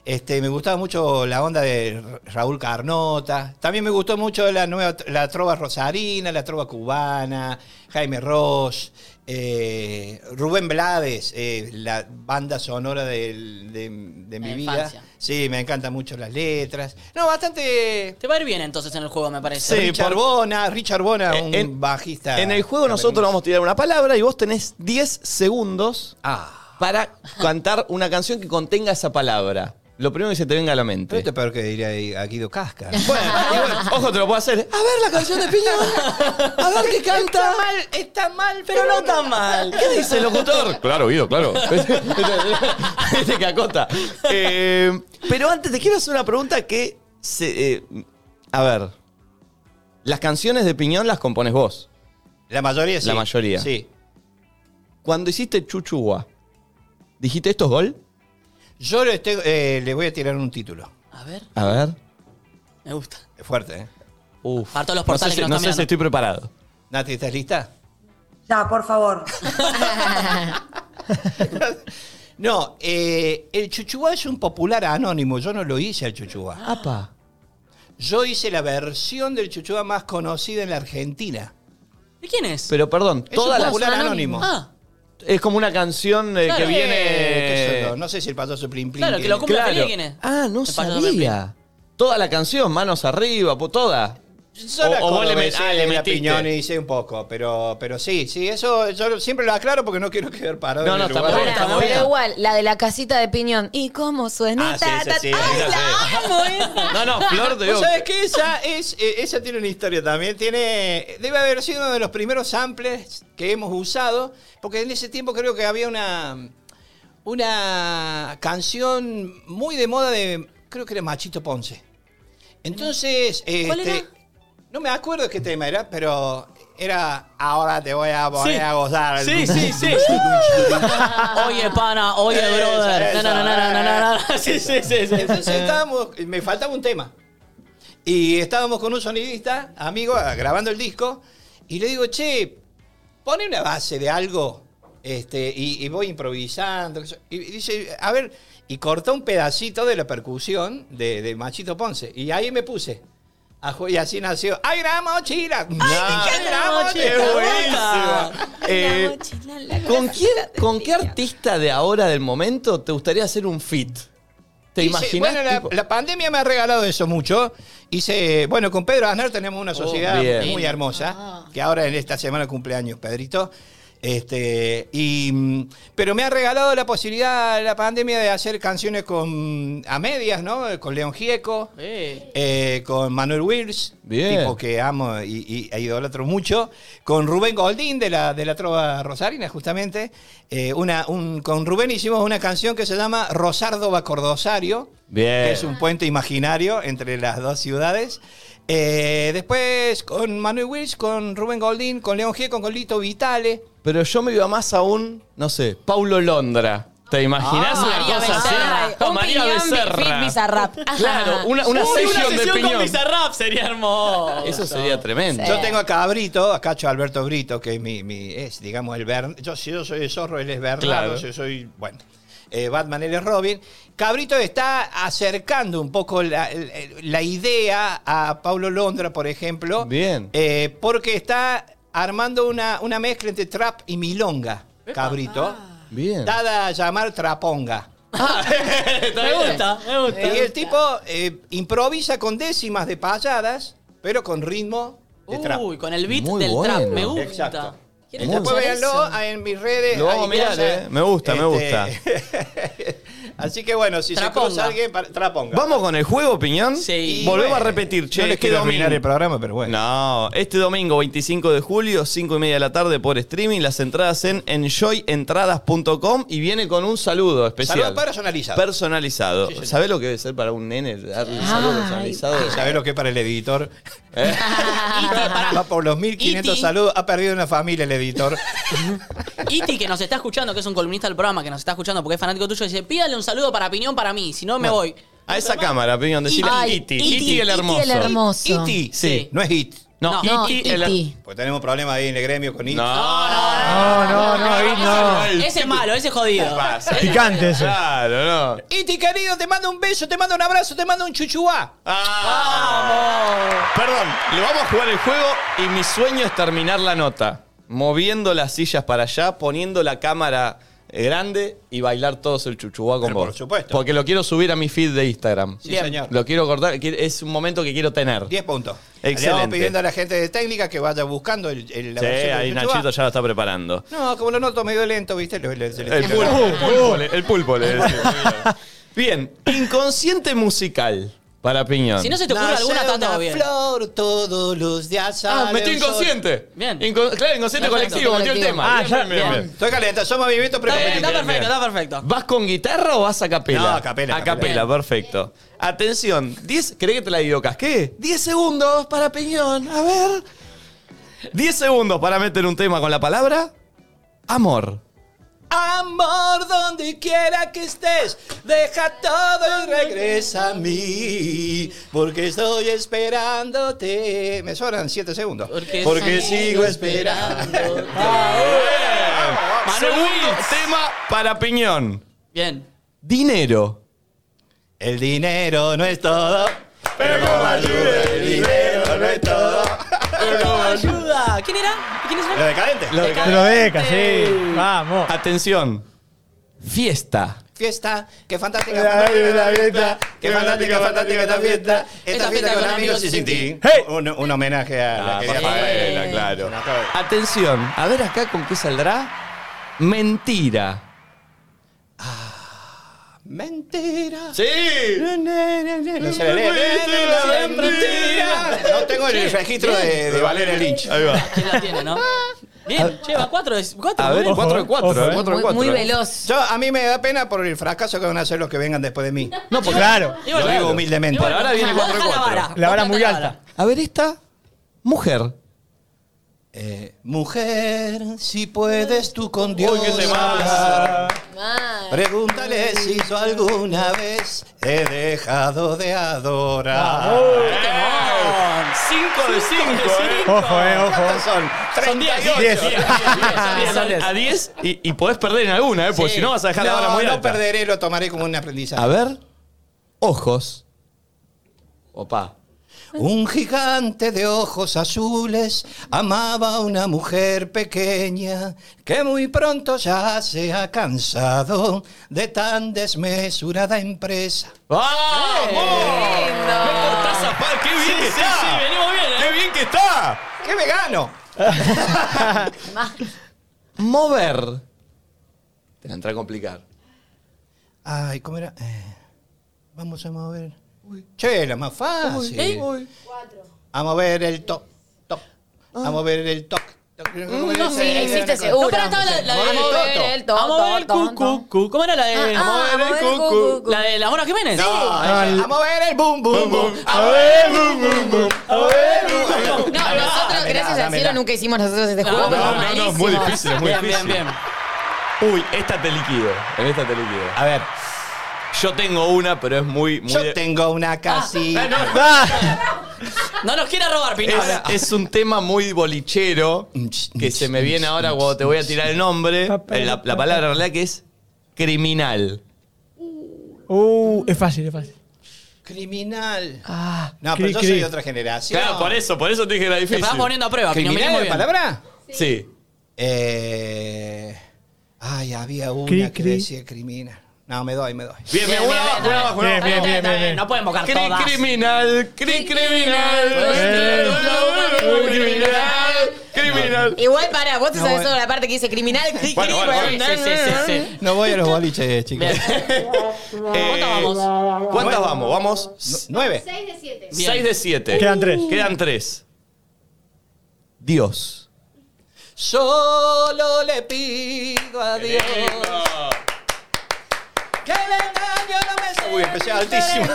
Este, me gustaba mucho la onda de Raúl Carnota. También me gustó mucho la nueva la trova rosarina, la trova cubana, Jaime Ross, eh, Rubén Blades, eh, la banda sonora del- de, de mi La vida. infancia. Sí, me encantan mucho las letras. No, bastante. Te va a ir bien entonces en el juego, me parece. Sí, Richard por- Bona, Richard Bona, un En- bajista. En el juego nosotros vamos a tirar una palabra y vos tenés 10 segundos Ah. para cantar una canción que contenga esa palabra. Lo primero que se te venga a la mente. Pero esto es peor que diría a Guido Casca. Bueno, igual, ojo, te lo puedo hacer. A ver la canción de Piñón. A ver qué canta. está mal, Pero no tan mal. ¿Qué dice el locutor? Claro, Guido, claro. Este que acota. Eh, pero antes te quiero hacer una pregunta que se, eh, a ver. Las canciones de Piñón las compones vos. La mayoría sí. La mayoría. Sí. Cuando hiciste Chuchugua, ¿dijiste esto es gol? Yo le, estoy- eh, voy a tirar un título. A ver, A ver. me gusta. Es fuerte, ¿eh? Uf. Para todos los no portales sé, que si- nos no están sé si mirando. estoy preparado. Nati, ¿estás lista? Ya, por favor. No, eh, el chuchuá es un popular anónimo. Yo no lo hice al chuchuá. Apa. Yo hice la versión del chuchuá más conocida en la Argentina. ¿De quién es? Pero perdón, Es toda un la, popular anónimo. anónimo. Ah, es como una canción eh, Claro. que Eh, viene. no sé si el payaso Plim Plim. Claro, que lo cumpla feliz, ¿quién es? Ah, no El payaso Plim sabía. Toda la canción, manos arriba, po- toda. Solo O- o vos le met- ah, le la metiste. piñón y hice un poco, pero, pero sí, sí, eso yo siempre lo aclaro porque no quiero quedar parado No, en no, el está lugar. muy Pará, bien, está muy pero bien. igual, la de la casita de piñón. ¿Y cómo suena? Ah, sí, Ta, esa ta, sí, ta. ¡Ay, esa la amo esa! No, no, Flor de ¿Vos sabés que esa, es, eh, esa tiene una historia también? Tiene, debe haber sido uno de los primeros samples que hemos usado, porque en ese tiempo creo que había una, una canción muy de moda de, creo que era Machito Ponce. Entonces, ¿Cuál este, era? No me acuerdo qué tema era, pero era, ahora te voy a poner Sí. a gozar. Sí, sí, sí. oye, pana, oye, brother. No, no, no, no, no, no, no, no. Sí, sí, sí, sí. Entonces estábamos, me faltaba un tema. Y estábamos con un sonidista, amigo, grabando el disco, y le digo, che, pone una base de algo, este, y, y voy improvisando. Y dice, a ver, y cortó un pedacito de la percusión de, de Machito Ponce. Y ahí me puse. Y así nació. ¡Ay, la mochila! ¡Ay, qué la mochila! ¡Qué buenísimo! Eh, La mochila, la ¿con, quién, ¿Con qué artista de ahora, del momento, te gustaría hacer un fit? ¿Te Hice- imaginas? Bueno, la, la pandemia me ha regalado eso mucho. Hice, bueno, con Pedro Aznar tenemos una sociedad Oh, bien. muy hermosa, que ahora en esta semana cumpleaños, Pedrito. Este, y, mm, pero me ha regalado la posibilidad la pandemia de hacer canciones con a medias, ¿no? Con León Gieco, Eh. eh, con Manuel Wills, Bien. tipo que amo y, y- e idolatro mucho, con Rubén Goldín de la, de la Trova Rosarina, justamente. Eh, una, un- con Rubén hicimos una canción que se llama Rosardo va Cordosario, Bien. que es un puente imaginario entre las dos ciudades. Eh, después con Manuel Wills, con Rubén Goldín, con León Gieco, con Lito Vitale. Pero yo me iba más aún, no sé, Paulo Londra. ¿Te imaginas Ah, una María cosa así? Becerra. No, Un María piñón Becerra. fit Bizarrap. Ajá. Claro, una, una Uy, sesión de con piñón. Bizarrap sería hermoso. Eso sería tremendo. Sí. Yo tengo acá a Brito, a Cacho Alberto Brito, que es mi, mi- es, digamos, el Bern. Yo, si yo soy el zorro, él es Bernardo, Claro. yo soy, bueno, eh, Batman, él es Robin. Cabrito está acercando un poco la, la idea a Paulo Londra, por ejemplo. Bien. eh, porque está armando una, una mezcla entre trap y milonga, Cabrito. Bien. Dada a llamar traponga. Me gusta, me gusta. Y el tipo eh, improvisa con décimas de payadas, pero con ritmo de trap. Uy, con el beat Muy del bueno. trap. Me gusta. Exacto. Después véanlo en mis redes. Mirar, vayan. eh. Me gusta, me Este, Así que bueno, si Traponga. se cruza alguien, para- traponga. Vamos con el juego, Piñón. Sí. Volvemos Bueno, a repetir, che. No les este quiero domingo- arruinar el programa, pero bueno. No, este domingo 25 de julio, 5 y media de la tarde por streaming, las entradas en enjoyentradas.com y viene con un saludo especial. Saludo personalizado. Personalizado. ¿Sabés lo que debe ser para un nene darle un saludo personalizado? ¿Sabés lo que es para el editor? ¿Eh? Va por los 1500 Iti. saludos. Ha perdido una familia el editor. Iti, que nos está escuchando, que es un columnista del programa, que nos está escuchando porque es fanático tuyo, dice, pídale un saludo para Piñón para mí, si no me voy. A esa cámara, Piñón, decirle Iti. Iti, el hermoso. Iti el hermoso. Iti. Sí. No es hit. No, No, Iti el Iti. Pues tenemos problemas ahí en el gremio con Iti. No, No, no, no, ahí no. Ese es malo, ese es jodido. pasa? Picante eso. Claro, no. Iti, querido, te mando un beso, te mando un abrazo, te mando un chuchuá. Ah. Perdón, le vamos a jugar el juego y mi sueño es terminar la nota. Moviendo las sillas para allá, poniendo la cámara grande y bailar todos el chuchuá con Pero vos. por supuesto. Porque lo quiero subir a mi feed de Instagram. Sí, señor. Lo quiero cortar, es un momento que quiero tener. 10 puntos. Excelente. Le vamos pidiendo a la gente de técnica que vaya buscando el, el, la Sí, versión del ahí chuchuá. Nachito ya lo está preparando. No, como lo noto medio lento, ¿viste? Se le El pulpo, el pulpo, le- el pulpo le decimos. Bien, inconsciente musical para Piñón. Si no se te ocurre alguna, todo bien. flor todos los días. Ah, sol. inconsciente. Bien. Inco- claro, inconsciente Perfecto. colectivo, metió el Colectivo. tema. Ah, Bien, ya- bien, bien. Estoy caliente, son movimientos Está, bien, está perfecto, está perfecto. ¿Vas con guitarra o vas a capela? No, a capela, A a capela, capela. perfecto. Atención, 10, ¿querés que te la digo casqué? 10 segundos para Piñón, a ver. 10 segundos para meter un tema con la palabra amor. Amor, donde quiera que estés, deja todo y regresa a mí, porque estoy esperándote. Me sobran 7 segundos. Porque sigo esperando. Segundo tema para Piñón. Bien. Dinero. El dinero no es todo, pero como ayuda el dinero no es todo. Ayuda. ¿Quién era? ¿Quién es? Lo decadente. Te lo deca, sí. Vamos. Atención. Fiesta. Fiesta, qué fantástica, La fantástica la fiesta, qué fantástica, fantástica esta fiesta, esta fiesta con amigos y sin ti. Hey. Un, un homenaje a la Ah, querida Rafaela, Rafaela. claro. Atención, a ver acá con qué saldrá. Mentira. Mentira. Sí. No se le lee. Mentira. No tengo el registro de, de Valeria Lynch. Ahí va. ¿Quién la tiene, no? Bien, lleva cuatro de cuatro. A ver, muy bien. 4 de 4, Ojo, eh. 4 Muy, 4. veloz. Yo, a mí me da pena por el fracaso que van a hacer los que vengan después de mí. No, porque Claro. Lo digo humildemente. ahora viene vos cuatro de dejá cuatro. La vara, muy alta. A ver esta. Mujer. Eh, mujer, si puedes tú con Dios Uy, qué temazo. hablar. Mal. Pregúntale si yo alguna vez he dejado de adorar. 5 de 5, ¿eh? Ojo, eh, ojo. ¿Cuántos son? Son 10. 38. Diez. Son a 10 y, y podés perder en alguna, ¿eh? Porque Sí. si no vas a dejar la vara muy no alta. perderé, lo tomaré como un aprendizaje. A ver. Ojos. Opa. Un gigante de ojos azules amaba a una mujer pequeña que muy pronto ya se ha cansado de tan desmesurada empresa. ¡Vamos! lindo. ¡Me cortás a par! ¡Qué bien que está! sí, venimos bien, ¿eh? ¡Qué bien que está! ¡Qué vegano! Mover. Te la entré a complicar. Ay, ¿cómo era? Eh, vamos a mover. Che, la más fácil. ¿Eh? A mover el top, top. A mover el toc. toc. no Sí, existe seguro. No, estaba la, la de... Vamos a ver el to, Vamos a ver el to, to, cu, cu, cu. ¿Cómo era la de...? Ah, Vamos a ah, ver el mover el cu, cu, cu. cu, cu. ¿La de la Mona Jiménez? No, a mover el bum, bum, bum. A ver, bum, bum, bum. A ver, bum, bum, bum. No, nosotros, gracias al cielo, nunca hicimos nosotros este juego. No, pero no, no, no, es muy difícil, es muy Bien, difícil. bien, bien. Uy, esta te liquido. En esta te liquido. A ver, Yo tengo una, pero es muy. muy yo tengo una casita. Ah, No nos quiere robar, Pinola. es, es un tema muy bolichero que se me viene ahora cuando te voy a tirar el nombre. eh, La, la palabra en realidad que es criminal. Uh, es fácil, es fácil. Criminal. Ah, No, pero cri, yo cri. soy de otra generación. Claro, por eso, por eso te dije que era Te difícil. estás poniendo a prueba, Pino. ¿Criminal es bien. palabra? Sí. Eh, ay, había una Cri, que cri. decía criminal. No, me doy, me doy. Bien, bien, Bien, una bien, más, una más, una bien, más. bien, bien, Está bien. No pueden invocar Cri todas. criminal, cri criminal, Eh. criminal, Criminal. Igual para, vos te No, sabés bueno. solo la parte que dice criminal. cri- Bueno, cri- bueno, Sí, sí, sí, sí. No voy a los boliches, chicos. Eh, ¿Cuántas vamos? ¿Cuántas vamos? Vamos Nueve. 6 de 7. Bien. 6 de 7. Quedan tres. Quedan 3. Dios. Solo le pido a Dios que el engaño no me sea. Uy, empecé altísimo.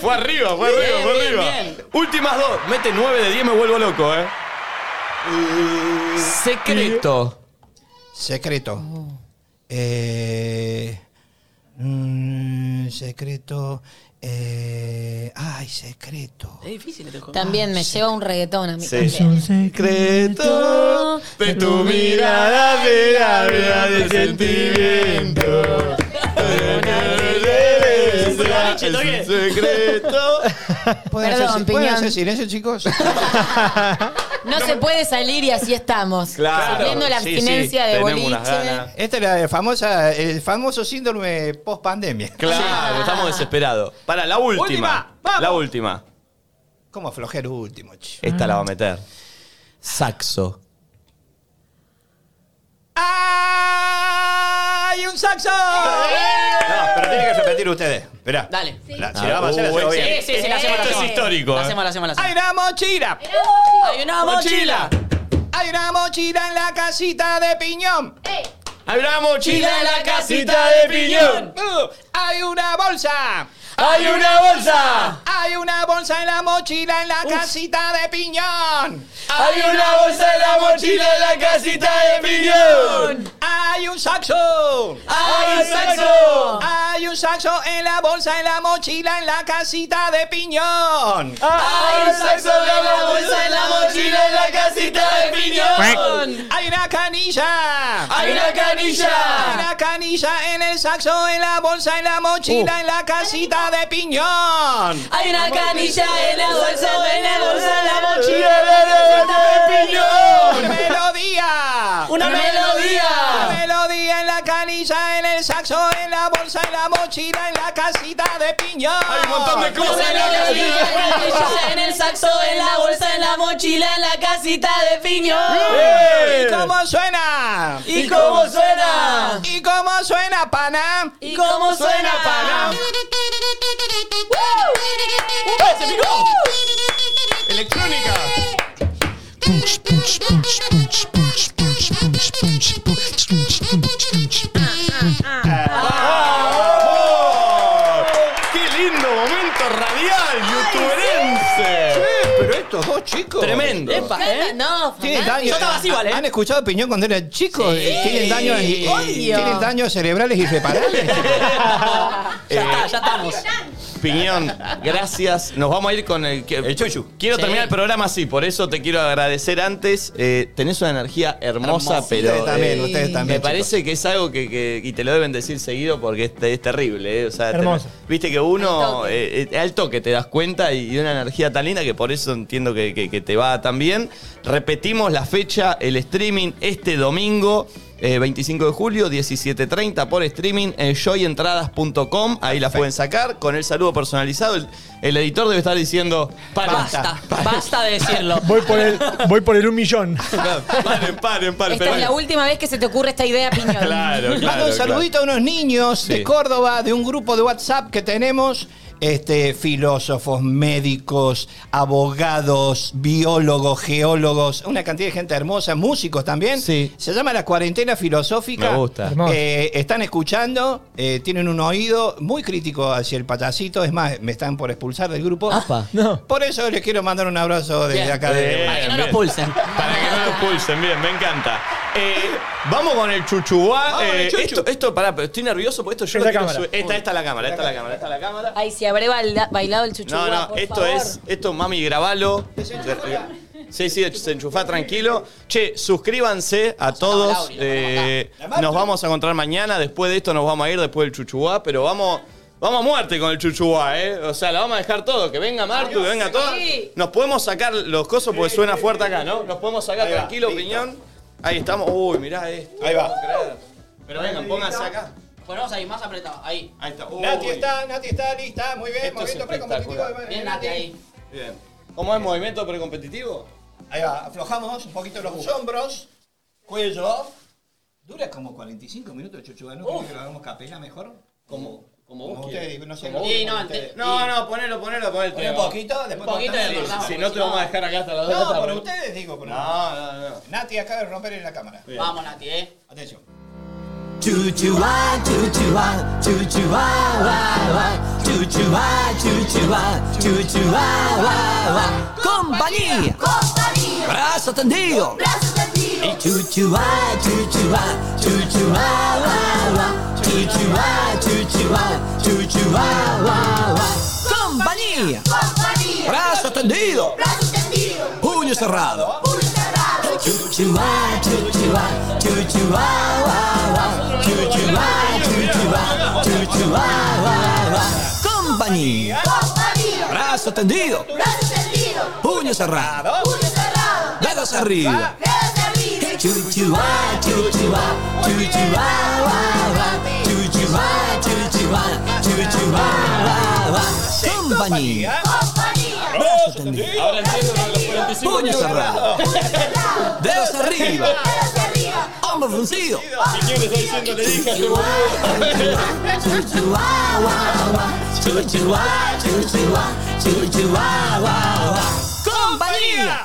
Fue arriba, fue arriba, fue bien, arriba. bien. Últimas dos. Mete 9 de 10, me vuelvo loco, eh. Secreto. Secreto. Eh, mm, secreto. Eh, ay, secreto. Es difícil este juego. También me lleva un reggaetón a mí. Sí. también. secreto de tu mirada de la vida de sentimiento. Es un secreto. ¿Pueden, Perdón, hacer, ¿pueden Piñón. hacer silencio, chicos? No se puede salir y así estamos. Claro. Sufriendo la Sí, abstinencia de Tenemos boliche. Este era el, famosa, el famoso síndrome post-pandemia. Claro, estamos desesperados. Para la última. Última, vamos. La última. ¿Cómo flojero último, chico? Esta la va a meter. Saxo. ¡Hay un saxo! No, pero tienen que repetir ustedes. Esperá. Dale. La- si la vamos a hacer, la Uh, hacemos bien. Sí, sí, sí, la hacemos, la Esto es hacemos. histórico, La eh. hacemos, la hacemos, la hacemos. ¡Hay una mochila! Hay una mochila. Hay una mochila en la casita de piñón. ¡Ey! Hay una mochila en la casita de piñón. Uh, hay una bolsa. Hay una bolsa. Hay una bolsa en la mochila en la casita de piñón. Hay una bolsa en la mochila en la casita de piñón. Hay un saxo. Hay un saxo. Hay un saxo en la bolsa en la mochila en la casita de piñón. Hay un saxo en la bolsa en la mochila en la casita de piñón. Hay una canilla. Hay una Hay canilla. una canilla en el saxo, en la bolsa, en la mochila, en la casita de piñón. Hay una canilla en la bolsa, en la bolsa, en la Mochila de piñón. En la bolsa, en la mochila, en la casita de piñón. Hay un montón de cosas en la casita. En el saxo, en la bolsa, en la mochila, en la casita de piñón. ¿Y cómo suena? ¿Y cómo suena? ¿Y cómo suena, pana? ¿Y cómo suena, pana? ¡Se picó! Electrónica. Chicos. Tremendo. Epa, ¿eh? No, Tienen daño. Yo estaba así, ¿vale? ¿Han escuchado Piñón cuando eran chicos? Tienen daños, y- Obvio. tienen daños cerebrales irreparables. Ya está, ya estamos. Piñón, gracias. Nos vamos a ir con el... que- El chuchu. Quiero Sí. terminar el programa así, por eso te quiero agradecer antes. Eh, tenés una energía hermosa, Hermosa. pero... Ustedes también, eh, ustedes también, Me parece que es algo que, que- y te lo deben decir seguido porque es, es terrible. eh. O sea, te- Hermoso. viste que Al uno toque. eh, eh, al toque te das cuenta y, y una energía tan linda que por eso entiendo que, que- que te va tan bien. Repetimos la fecha, el streaming este domingo. Eh, 25 de julio, 17.30 por streaming en joyentradas.com. Ahí las pueden sacar con el saludo personalizado. El, el editor debe estar diciendo: "Paren, Basta, basta de decirlo. Voy por el, voy por el un millón. Paren, paren, paren. Esta es la última vez que se te ocurre esta idea, Piñón. Claro, Mando claro. un saludito a unos niños Sí. de Córdoba, de un grupo de WhatsApp que tenemos. Este, filósofos, médicos, abogados, biólogos, geólogos, una cantidad de gente hermosa, músicos también. Sí. Se llama la cuarentena filosófica. Me gusta. Eh, están escuchando, eh, tienen un oído muy crítico hacia el payasito. Es más, me están por expulsar del grupo. Apa. No. Por eso les quiero mandar un abrazo desde Bien. acá. de- Para que no nos pulsen. Para que no nos pulsen, bien, me encanta. Eh, vamos con el chuchuá. Vamos Eh, chuchu. esto, esto, pará, pero estoy nervioso porque esto yo Esta lo cámara. subir. Esta, esta es la cámara, esta es la cámara, esta es la cámara. Ay, si habré baila- bailado el chuchu. No, no, por esto favor. es, esto mami, grabalo. Sí, sí, se enchufá tranquilo. Che, suscríbanse a todos. Eh, nos vamos a encontrar mañana. Después de esto nos vamos a ir, después del chuchuá. Pero vamos, vamos a muerte con el chuchuá, ¿eh? O sea, la vamos a dejar todo. Que venga Martu, que venga todo. Nos podemos sacar los cosos porque suena fuerte acá, ¿no? Nos podemos sacar tranquilo, listo. piñón. Ahí estamos. Uy, mirá esto. Ahí va. Pero vengan, pónganse acá. Ponemos ahí, más apretado. Ahí. Ahí está. Uy. Nati está, Nati está lista, muy bien, Esto es movimiento precompetitivo. espectacular. de- Bien, Nati ahí. Bien. ¿Cómo es movimiento precompetitivo? Ahí va, aflojamos un poquito los hombros, cuello. Dura como 45 minutos, Chuchuga. ¿No creo que lo hagamos capela mejor? Como, como vos ustedes, quieras. no sé. Como vos, Sí, no, como ante- ustedes. No, no, ponelo, ponelo, ponelo. Un poquito, después Un poquito cortamos. y cortamos. Si no te vamos a dejar acá hasta las 2 de la No, tarde. por ustedes digo. Por No, no, no. Nati acaba de romper en la cámara. Vamos, Nati, ¿eh? Atención. Chuchuá, chuchuá, chuchuá, va, va. Chuchuá, chuchuá, chuchuá, va, va. Compañía, brazo tendido. Y chuchuá, chuchuá, chuchuá, va, va. Chuchuá, chuchuá, chuchuá, va, va. Compañía, brazo tendido. Puño cerrado. Chuchuá, chuchuá, chuchuá, va, va. Chuchuá, chuchuá, chuchuá. Compañía, brazo tendido. Puño cerrado. Dedos arriba. Chuchuá, chuchuá, chuchuá, va, va. Chuchuá, chuchuá, chuchuá, va, va. Compañía, brazo tendido. Ahora entiendo los 45 Puño minutos. cerrado. Dedos arriba. Hombro fruncido. Quiñones está diciendo, le dije a boludo. Chuchuá, guau, guau. Chuchuá, chuchuá, chuchuá, guau, guau. Compañía.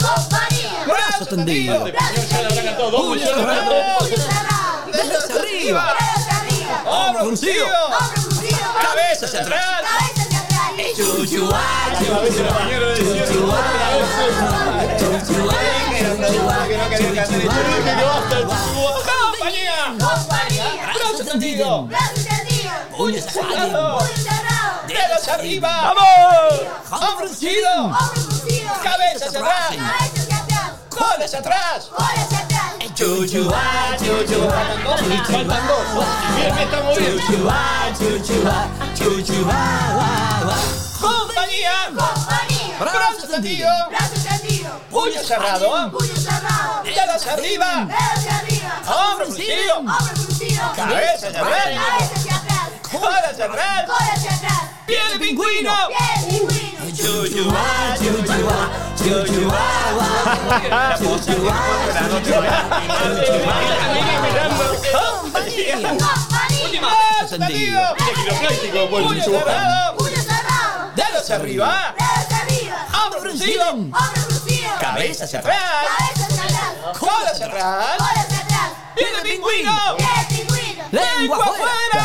Brazo tendido. Señor ya le habrá cantado dos Puño millones de cerrado. veces. Dedos arriba. Hombro fruncido. Cabeza hacia atrás. Chuchuá, A veces los señores decían, chuchuá, chuchuá, Que no quería cantar eso. dije que basta, chuchuá. Compañía. Brazo tendido. Puño cerrado. ¡Dedos arriba! Hombro fruncido. ¡Cabeza hacia atrás! ¡Cola hacia atrás! Chuchuá, chuchuá, Faltan dos. Bien, bien, estamos bien. chuchuá, chuchuá, chuchuá, guau. ¡Compañía! Brazo tendido. ¡Puño cerrado! ¡Dedos arriba! ¡Hombro fruncido! ¡Cabeza hacia atrás! ¡Cola hacia atrás! ¡Pie de pingüino! Chuchuá, chuchuá, chuchuá, guau, guau. Chuchuá, compañía. ¡Brazo tendido! ¡Dedos arriba! ¡Hombro fruncido! ¡Cabeza atrás! ¡Cola hacia atrás! ¡Pie de pingüino! Lengua afuera.